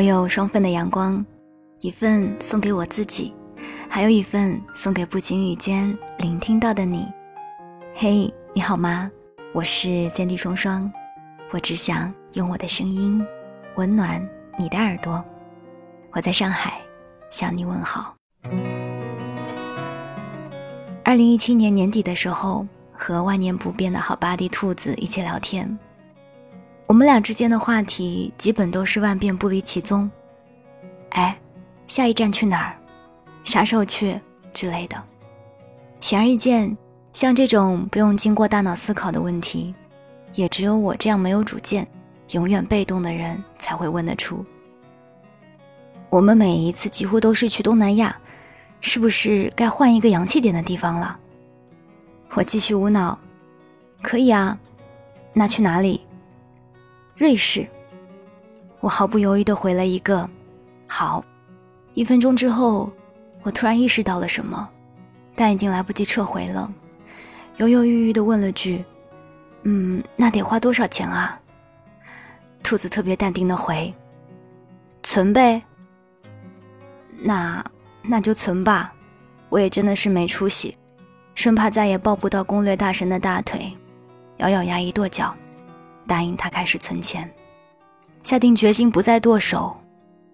我有双份的阳光，一份送给我自己，还有一份送给不经意间聆听到的你。嘿，你好吗？我是三弟双双，我只想用我的声音温暖你的耳朵。我在上海向你问好。二零一七年年底的时候，和万年不变的好巴蒂兔子一起聊天。我们俩之间的话题基本都是万变不离其宗。哎，下一站去哪儿？啥时候去之类的。显而易见，像这种不用经过大脑思考的问题，也只有我这样没有主见、永远被动的人才会问得出。我们每一次几乎都是去东南亚，是不是该换一个洋气点的地方了？我继续无脑，可以啊，那去哪里？瑞士，我毫不犹豫地回了一个“好”。一分钟之后，我突然意识到了什么，但已经来不及撤回了，犹犹豫豫地问了句：“嗯，那得花多少钱啊？”兔子特别淡定地回：“存呗。”那那就存吧，我也真的是没出息，生怕再也抱不到攻略大神的大腿，咬咬牙一跺脚。答应他开始存钱，下定决心不再剁手，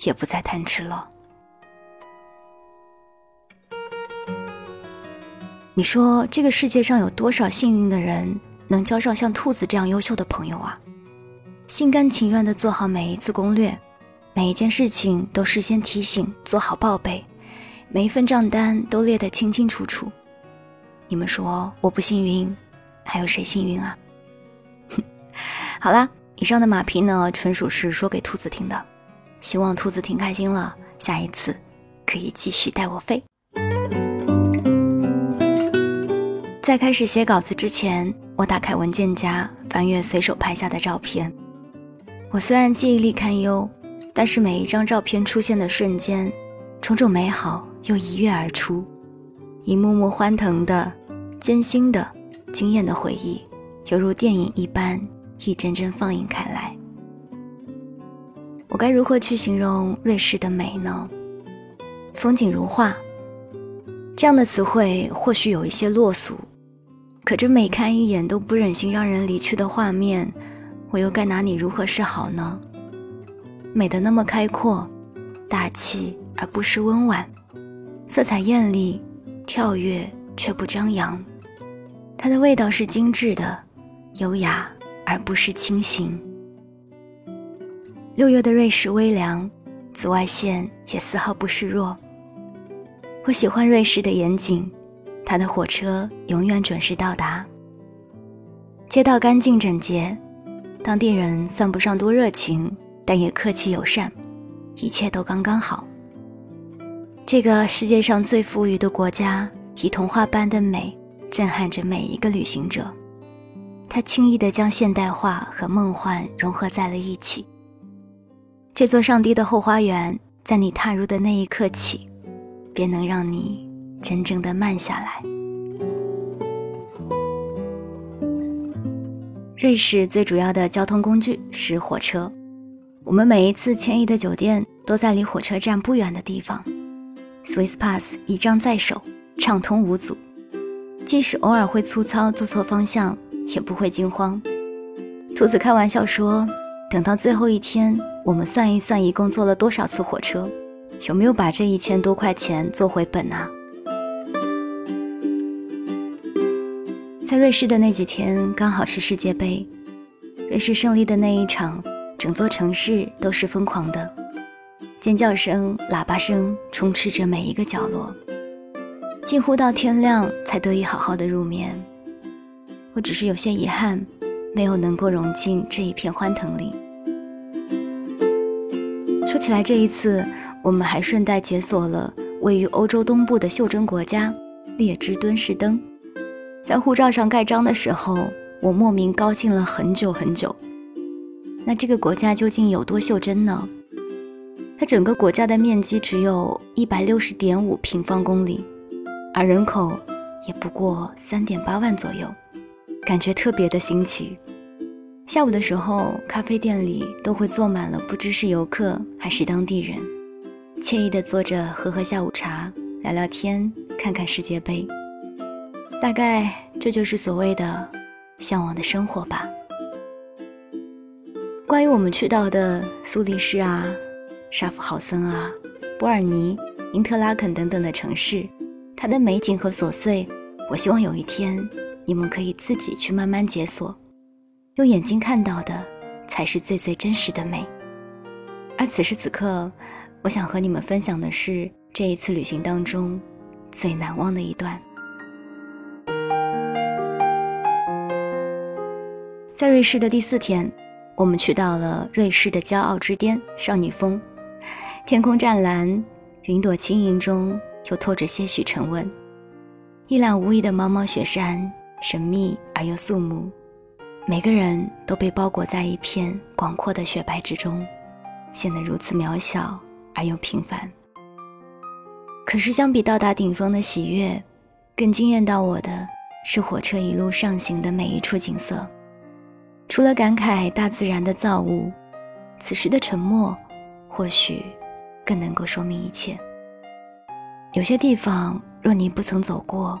也不再贪吃了。你说这个世界上有多少幸运的人能交上像兔子这样优秀的朋友啊？心甘情愿地做好每一次攻略，每一件事情都事先提醒，做好报备，每一份账单都列得清清楚楚。你们说我不幸运，还有谁幸运啊？好啦，以上的马屁呢，纯属是说给兔子听的，希望兔子听开心了，下一次可以继续带我飞。在开始写稿子之前，我打开文件夹，翻阅随手拍下的照片。我虽然记忆力堪忧，但是每一张照片出现的瞬间，种种美好又一跃而出，一幕幕欢腾的、艰辛的、惊艳的回忆，犹如电影一般。一帧帧放映开来，我该如何去形容瑞士的美呢？风景如画，这样的词汇或许有一些落俗，可这每看一眼都不忍心让人离去的画面，我又该拿你如何是好呢？美的那么开阔、大气而不失温婉，色彩艳丽、跳跃却不张扬，它的味道是精致的、优雅。而不是清醒。六月的瑞士微凉，紫外线也丝毫不示弱。我喜欢瑞士的严谨，它的火车永远准时到达。街道干净整洁，当地人算不上多热情，但也客气友善，一切都刚刚好。这个世界上最富裕的国家，以童话般的美震撼着每一个旅行者。他轻易地将现代化和梦幻融合在了一起。这座上帝的后花园，在你踏入的那一刻起，便能让你真正的慢下来。瑞士最主要的交通工具是火车，我们每一次迁移的酒店都在离火车站不远的地方。Swiss Pass 一张在手，畅通无阻，即使偶尔会粗糙坐错方向。也不会惊慌。兔子开玩笑说：“等到最后一天，我们算一算，一共坐了多少次火车，有没有把这一千多块钱做回本啊？”在瑞士的那几天，刚好是世界杯。瑞士胜利的那一场，整座城市都是疯狂的，尖叫声、喇叭声充斥着每一个角落，近乎到天亮才得以好好的入眠。我只是有些遗憾，没有能够融进这一片欢腾里。说起来，这一次我们还顺带解锁了位于欧洲东部的袖珍国家列支敦士登。在护照上盖章的时候，我莫名高兴了很久很久。那这个国家究竟有多袖珍呢？它整个国家的面积只有一百六十点五平方公里，而人口也不过三点八万左右。感觉特别的新奇，下午的时候，咖啡店里都会坐满了不知是游客还是当地人，惬意的坐着喝喝下午茶，聊聊天，看看世界杯。大概这就是所谓的向往的生活吧。关于我们去到的苏黎世啊、沙夫豪森啊、伯尔尼、因特拉肯等等的城市，它的美景和琐碎，我希望有一天你们可以自己去慢慢解锁。用眼睛看到的，才是最最真实的美。而此时此刻，我想和你们分享的是这一次旅行当中最难忘的一段。在瑞士的第四天，我们去到了瑞士的骄傲之巅——少女峰。天空湛蓝，云朵轻盈中又透着些许沉稳。一览无遗的茫茫雪山，神秘而又肃穆。每个人都被包裹在一片广阔的雪白之中，显得如此渺小而又平凡。可是，相比到达顶峰的喜悦，更惊艳到我的是火车一路上行的每一处景色。除了感慨大自然的造物，此时的沉默，或许更能够说明一切。有些地方，若你不曾走过，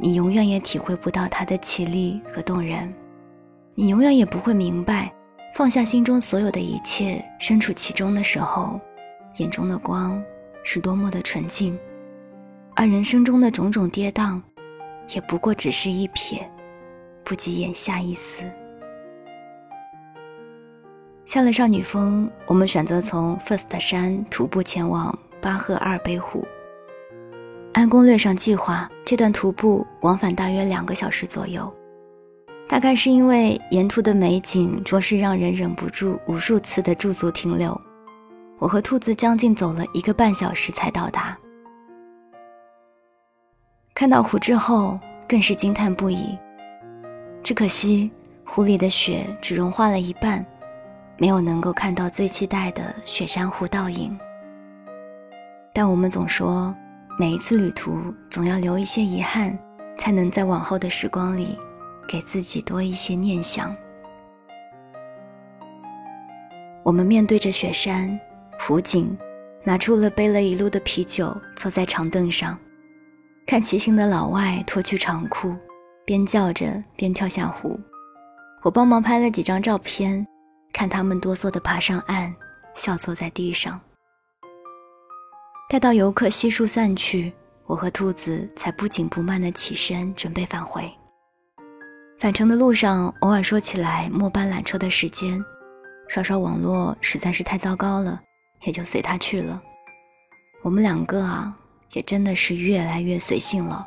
你永远也体会不到它的绮丽和动人。你永远也不会明白，放下心中所有的一切，身处其中的时候，眼中的光是多么的纯净，而人生中的种种跌宕，也不过只是一瞥，不及眼下一丝。下了少女峰，我们选择从 First 山徒步前往巴赫阿尔卑湖。按攻略上计划，这段徒步往返大约两个小时左右。大概是因为沿途的美景着实让人忍不住无数次的驻足停留，我和兔子将近走了一个半小时才到达。看到湖之后，更是惊叹不已。只可惜湖里的雪只融化了一半，没有能够看到最期待的雪山湖倒影。但我们总说，每一次旅途总要留一些遗憾，才能在往后的时光里。给自己多一些念想。我们面对着雪山、湖景，拿出了背了一路的啤酒，坐在长凳上，看骑行的老外脱去长裤，边叫着边跳下湖。我帮忙拍了几张照片，看他们哆嗦的爬上岸，笑坐在地上。待到游客悉数散去，我和兔子才不紧不慢地起身，准备返回。返程的路上，偶尔说起来末班缆车的时间，刷刷网络实在是太糟糕了，也就随他去了。我们两个啊，也真的是越来越随性了。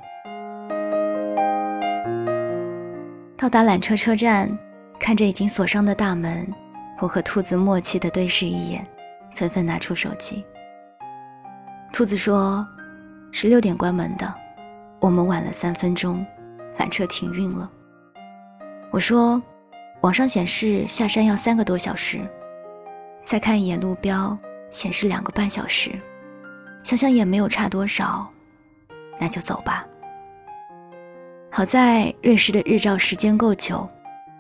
到达缆车车站，看着已经锁上的大门，我和兔子默契的对视一眼，纷纷拿出手机。兔子说：“十六点关门的，我们晚了三分钟，缆车停运了。”我说，网上显示下山要三个多小时，再看一眼路标，显示两个半小时，想想也没有差多少，那就走吧。好在瑞士的日照时间够久，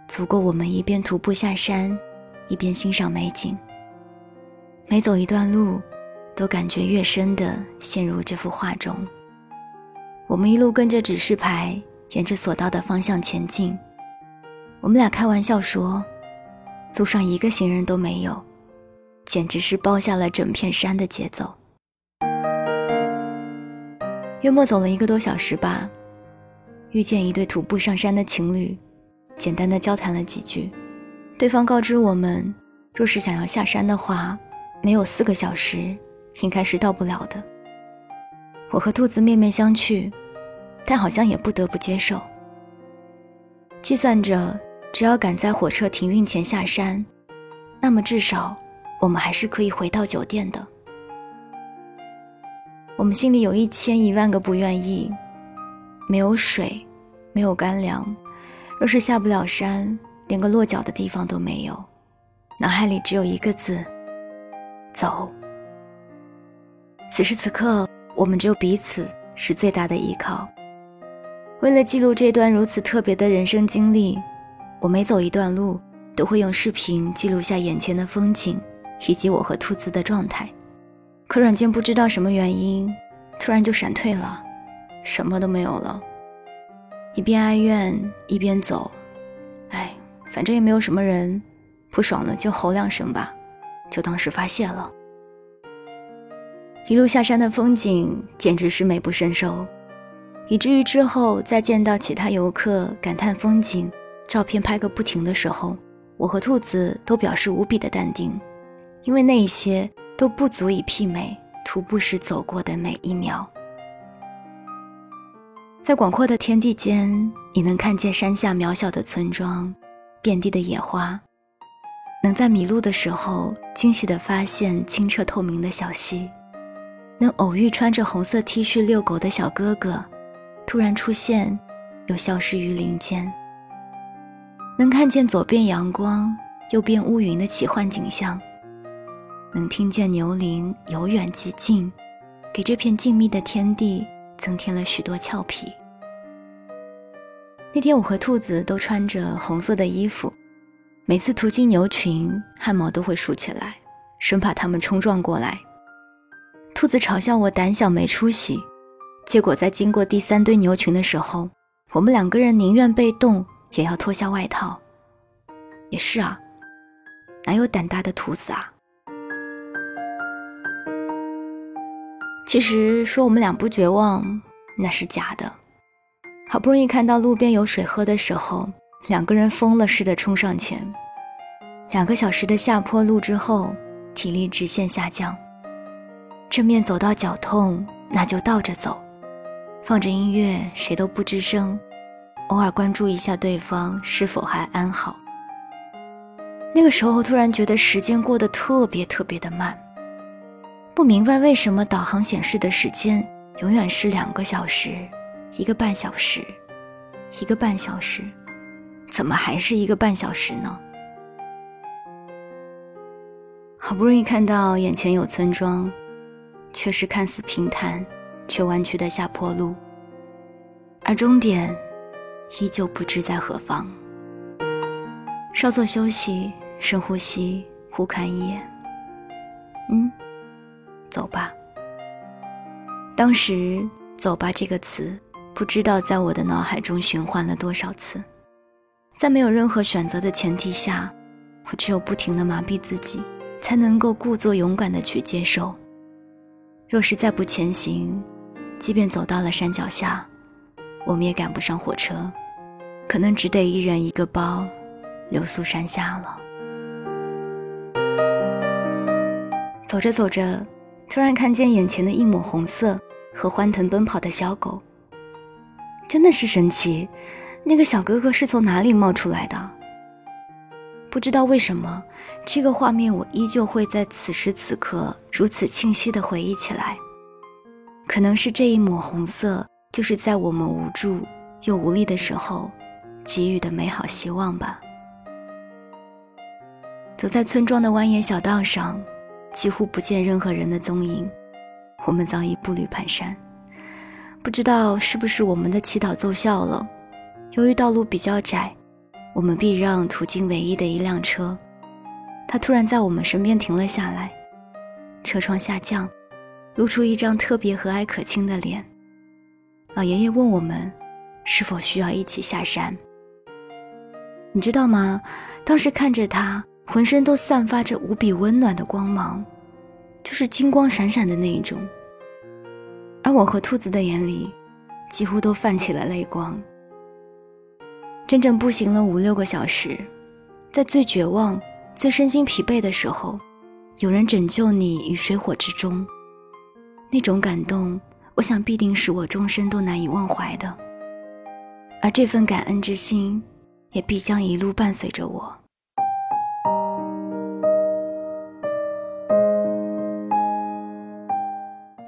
足够我们一边徒步下山，一边欣赏美景。每走一段路，都感觉越深的陷入这幅画中。我们一路跟着指示牌，沿着索道的方向前进。我们俩开玩笑说，路上一个行人都没有，简直是包下了整片山的节奏。约莫走了一个多小时吧，遇见一对徒步上山的情侣，简单的交谈了几句，对方告知我们，若是想要下山的话，没有四个小时，应该是到不了的。我和兔子面面相觑，但好像也不得不接受，计算着。只要赶在火车停运前下山，那么至少我们还是可以回到酒店的。我们心里有一千一万个不愿意，没有水，没有干粮，若是下不了山，连个落脚的地方都没有，脑海里只有一个字：走。此时此刻，我们只有彼此是最大的依靠。为了记录这段如此特别的人生经历。我每走一段路，都会用视频记录下眼前的风景，以及我和兔子的状态。可软件不知道什么原因，突然就闪退了，什么都没有了。一边哀怨一边走，哎，反正也没有什么人，不爽了就吼两声吧，就当是发泄了。一路下山的风景简直是美不胜收，以至于之后再见到其他游客感叹风景、照片拍个不停的时候，我和兔子都表示无比的淡定，因为那一些。都不足以媲美徒步时走过的每一秒。在广阔的天地间，你能看见山下渺小的村庄，遍地的野花；能在迷路的时候惊喜地发现清澈透明的小溪；能偶遇穿着红色 T 恤遛狗的小哥哥，突然出现又消失于林间；能看见左边阳光，右边乌云的奇幻景象。能听见牛铃由远及近，给这片静谧的天地增添了许多俏皮。那天我和兔子都穿着红色的衣服，每次途经牛群，汗毛都会竖起来，生怕它们冲撞过来。兔子嘲笑我胆小没出息，结果在经过第三堆牛群的时候，我们两个人宁愿被冻也要脱下外套。也是啊，哪有胆大的兔子啊？其实说我们俩不绝望，那是假的。好不容易看到路边有水喝的时候，两个人疯了似的冲上前。两个小时的下坡路之后，体力直线下降。正面走到脚痛，那就倒着走，放着音乐，谁都不吱声，偶尔关注一下对方是否还安好。那个时候突然觉得时间过得特别特别的慢。不明白为什么导航显示的时间永远是两个小时、一个半小时、一个半小时，怎么还是一个半小时呢？好不容易看到眼前有村庄，却是看似平坦却弯曲的下坡路，而终点依旧不知在何方。稍作休息，深呼吸，互看一眼，嗯。走吧。当时“走吧”这个词，不知道在我的脑海中循环了多少次。在没有任何选择的前提下，我只有不停的麻痹自己，才能够故作勇敢的去接受。若是再不前行，即便走到了山脚下，我们也赶不上火车，可能只得一人一个包，留宿山下了。走着走着。突然看见眼前的一抹红色和欢腾奔跑的小狗，真的是神奇。那个小哥哥是从哪里冒出来的？不知道为什么，这个画面我依旧会在此时此刻如此清晰地回忆起来。可能是这一抹红色，就是在我们无助又无力的时候给予的美好希望吧。走在村庄的蜿蜒小道上。几乎不见任何人的踪影，我们早已步履蹒跚。不知道是不是我们的祈祷奏效了。由于道路比较窄，我们避让途经唯一的一辆车。他突然在我们身边停了下来，车窗下降，露出一张特别和蔼可亲的脸。老爷爷问我们，是否需要一起下山？你知道吗？当时看着他。浑身都散发着无比温暖的光芒，就是金光闪闪的那一种。而我和兔子的眼里，几乎都泛起了泪光。整整步行了五六个小时，在最绝望、最身心疲惫的时候，有人拯救你于水火之中，那种感动，我想必定是我终身都难以忘怀的。而这份感恩之心，也必将一路伴随着我。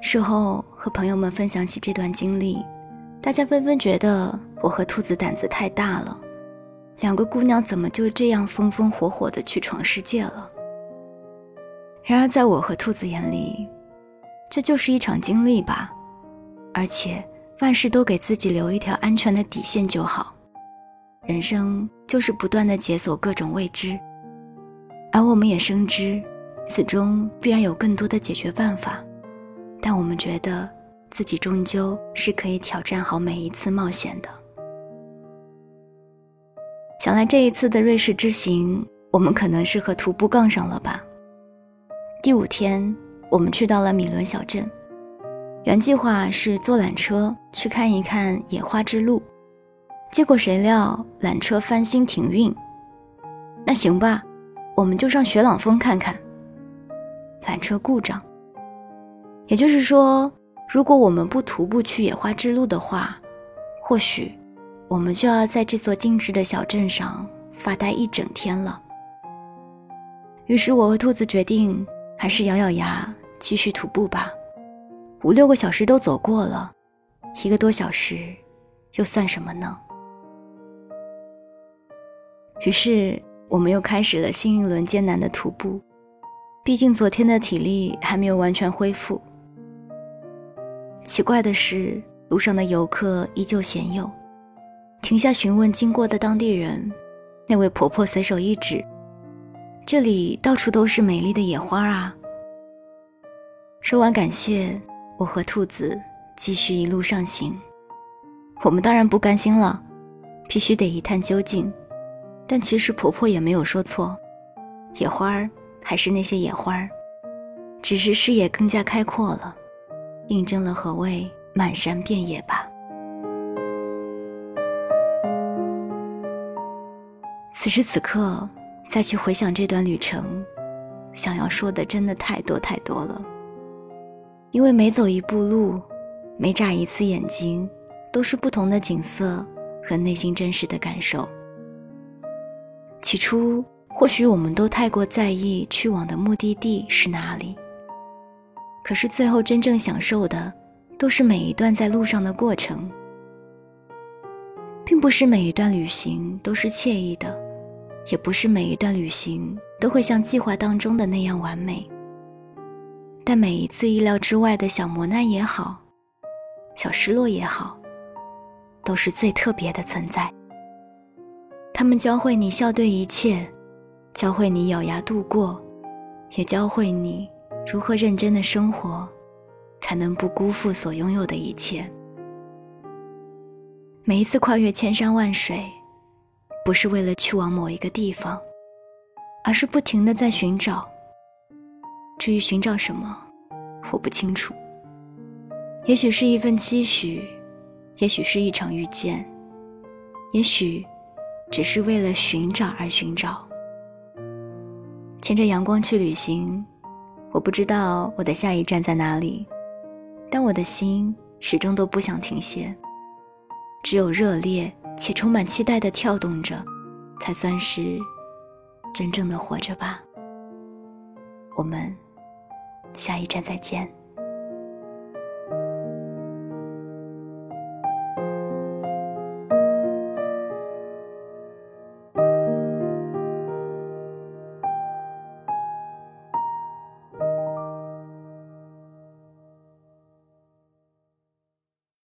事后和朋友们分享起这段经历，大家纷纷觉得我和兔子胆子太大了，两个姑娘怎么就这样风风火火的去闯世界了？然而在我和兔子眼里，这就是一场经历吧，而且万事都给自己留一条安全的底线就好。人生就是不断的解锁各种未知，而我们也深知，此中必然有更多的解决办法，但我们觉得自己终究是可以挑战好每一次冒险的。想来这一次的瑞士之行，我们可能是和徒步杠上了吧。第五天，我们去到了米伦小镇，原计划是坐缆车去看一看野花之路，结果谁料缆车翻新停运。那行吧，我们就上雪朗峰看看。缆车故障，也就是说，如果我们不徒步去野花之路的话，或许。我们就要在这座静止的小镇上发呆一整天了。于是我和兔子决定，还是咬咬牙继续徒步吧。五六个小时都走过了，一个多小时又算什么呢？于是我们又开始了新一轮艰难的徒步。毕竟昨天的体力还没有完全恢复。奇怪的是，路上的游客依旧鲜有。停下询问经过的当地人，那位婆婆随手一指：“这里到处都是美丽的野花啊。”说完感谢，我和兔子继续一路上行。我们当然不甘心了，必须得一探究竟。但其实婆婆也没有说错，野花儿还是那些野花儿，只是视野更加开阔了，印证了何谓满山遍野吧。此时此刻，再去回想这段旅程，想要说的真的太多太多了。因为每走一步路，每眨一次眼睛，都是不同的景色和内心真实的感受。起初，或许我们都太过在意去往的目的地是哪里，可是最后真正享受的，都是每一段在路上的过程，并不是每一段旅行都是惬意的。也不是每一段旅行都会像计划当中的那样完美，但每一次意料之外的小磨难也好，小失落也好，都是最特别的存在。他们教会你笑对一切，教会你咬牙度过，也教会你如何认真的生活，才能不辜负所拥有的一切。每一次跨越千山万水。不是为了去往某一个地方，而是不停的在寻找。至于寻找什么，我不清楚。也许是一份期许，也许是一场遇见，也许只是为了寻找而寻找。牵着阳光去旅行，我不知道我的下一站在哪里，但我的心始终都不想停歇，只有热烈。且充满期待的跳动着，才算是真正的活着吧。我们下一站再见。